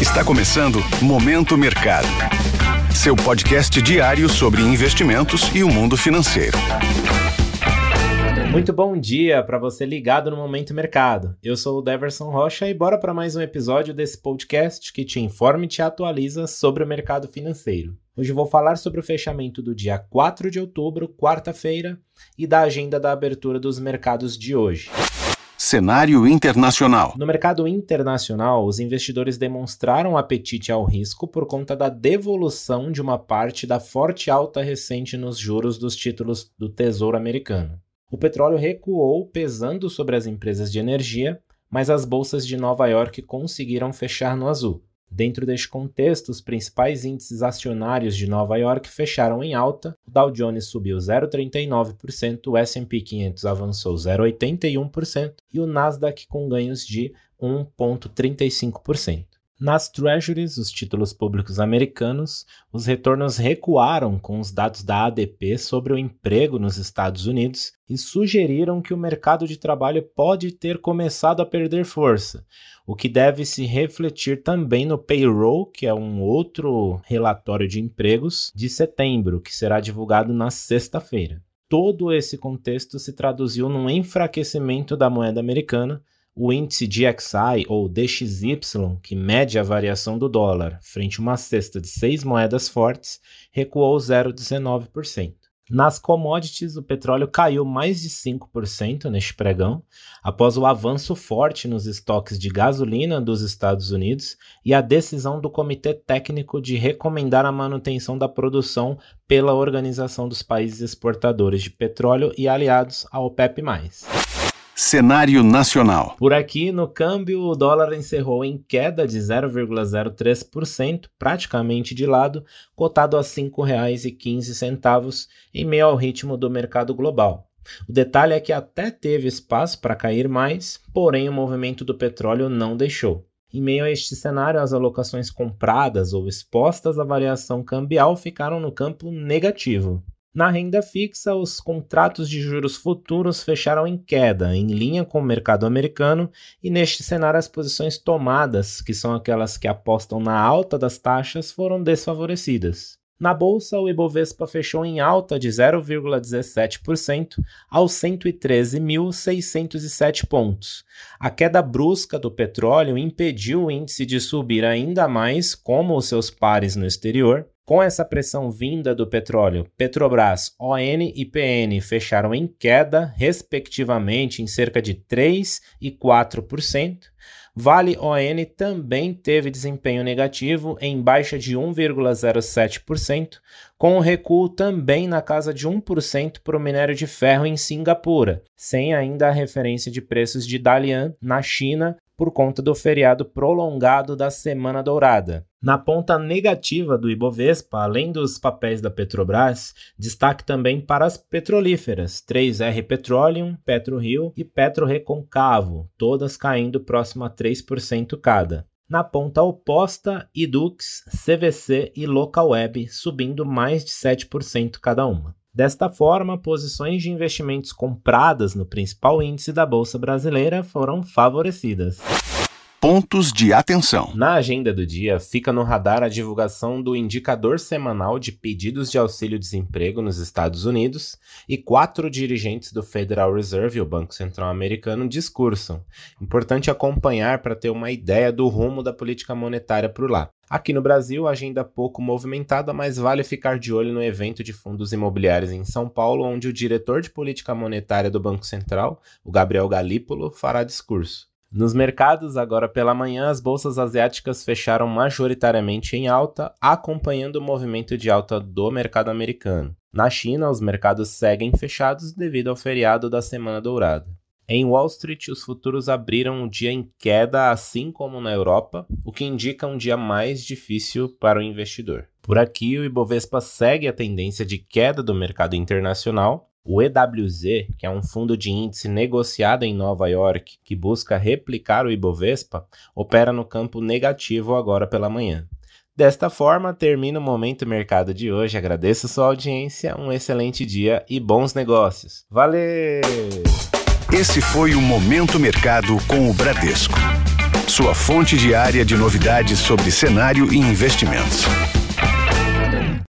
Está começando Momento Mercado. Seu podcast diário sobre investimentos e o mundo financeiro. Muito bom dia para você ligado no Momento Mercado. Eu sou o Deverson Rocha e bora para mais um episódio desse podcast que te informa e te atualiza sobre o mercado financeiro. Hoje vou falar sobre o fechamento do dia 4 de outubro, quarta-feira, e da agenda da abertura dos mercados de hoje. Cenário internacional. No mercado internacional, os investidores demonstraram apetite ao risco por conta da devolução de uma parte da forte alta recente nos juros dos títulos do Tesouro Americano. O petróleo recuou, pesando sobre as empresas de energia, mas as bolsas de Nova York conseguiram fechar no azul. Dentro deste contexto, os principais índices acionários de Nova York fecharam em alta. O Dow Jones subiu 0,39%, o S&P 500 avançou 0,81% e o Nasdaq com ganhos de 1,35%. Nas Treasuries, os títulos públicos americanos, os retornos recuaram com os dados da ADP sobre o emprego nos Estados Unidos e sugeriram que o mercado de trabalho pode ter começado a perder força, o que deve se refletir também no payroll, que é um outro relatório de empregos de setembro, que será divulgado na sexta-feira. Todo esse contexto se traduziu num enfraquecimento da moeda americana o índice DXY ou DXY, que mede a variação do dólar frente a uma cesta de seis moedas fortes, recuou 0,19%. Nas commodities, o petróleo caiu mais de 5% neste pregão, após o avanço forte nos estoques de gasolina dos Estados Unidos e a decisão do Comitê Técnico de recomendar a manutenção da produção pela Organização dos Países Exportadores de Petróleo e aliados ao OPEP. Cenário nacional. Por aqui, no câmbio, o dólar encerrou em queda de 0,03%, praticamente de lado, cotado a R$ 5,15, em meio ao ritmo do mercado global. O detalhe é que até teve espaço para cair mais, porém o movimento do petróleo não deixou. Em meio a este cenário, as alocações compradas ou expostas à variação cambial ficaram no campo negativo. Na renda fixa, os contratos de juros futuros fecharam em queda, em linha com o mercado americano, e neste cenário as posições tomadas, que são aquelas que apostam na alta das taxas, foram desfavorecidas. Na bolsa, o Ibovespa fechou em alta de 0,17% aos 113.607 pontos. A queda brusca do petróleo impediu o índice de subir ainda mais, como os seus pares no exterior, com essa pressão vinda do petróleo, Petrobras, ON e PN fecharam em queda, respectivamente, em cerca de 3% e 4%. Vale ON também teve desempenho negativo, em baixa de 1,07%, com o recuo também na casa de 1% para o minério de ferro em Singapura, sem ainda a referência de preços de Dalian na China por conta do feriado prolongado da Semana Dourada. Na ponta negativa do Ibovespa, além dos papéis da Petrobras, destaque também para as petrolíferas, 3R Petroleum, PetroRio e PetroReconcavo, todas caindo próximo a 3% cada. Na ponta oposta, Idux, CVC e Localweb subindo mais de 7% cada uma. Desta forma, posições de investimentos compradas no principal índice da Bolsa Brasileira foram favorecidas. Pontos de atenção. Na agenda do dia, fica no radar a divulgação do indicador semanal de pedidos de auxílio-desemprego nos Estados Unidos e quatro dirigentes do Federal Reserve, o Banco Central Americano, discursam. Importante acompanhar para ter uma ideia do rumo da política monetária por lá. Aqui no Brasil, agenda pouco movimentada, mas vale ficar de olho no evento de fundos imobiliários em São Paulo, onde o diretor de política monetária do Banco Central, o Gabriel Galípolo, fará discurso. Nos mercados, agora pela manhã, as bolsas asiáticas fecharam majoritariamente em alta, acompanhando o movimento de alta do mercado americano. Na China, os mercados seguem fechados devido ao feriado da Semana Dourada. Em Wall Street, os futuros abriram o dia em queda, assim como na Europa, o que indica um dia mais difícil para o investidor. Por aqui, o Ibovespa segue a tendência de queda do mercado internacional, o EWZ, que é um fundo de índice negociado em Nova York que busca replicar o Ibovespa, opera no campo negativo agora pela manhã. Desta forma, termina o Momento Mercado de hoje. Agradeço sua audiência, um excelente dia e bons negócios. Valeu! Esse foi o Momento Mercado com o Bradesco. sua fonte diária de novidades sobre cenário e investimentos.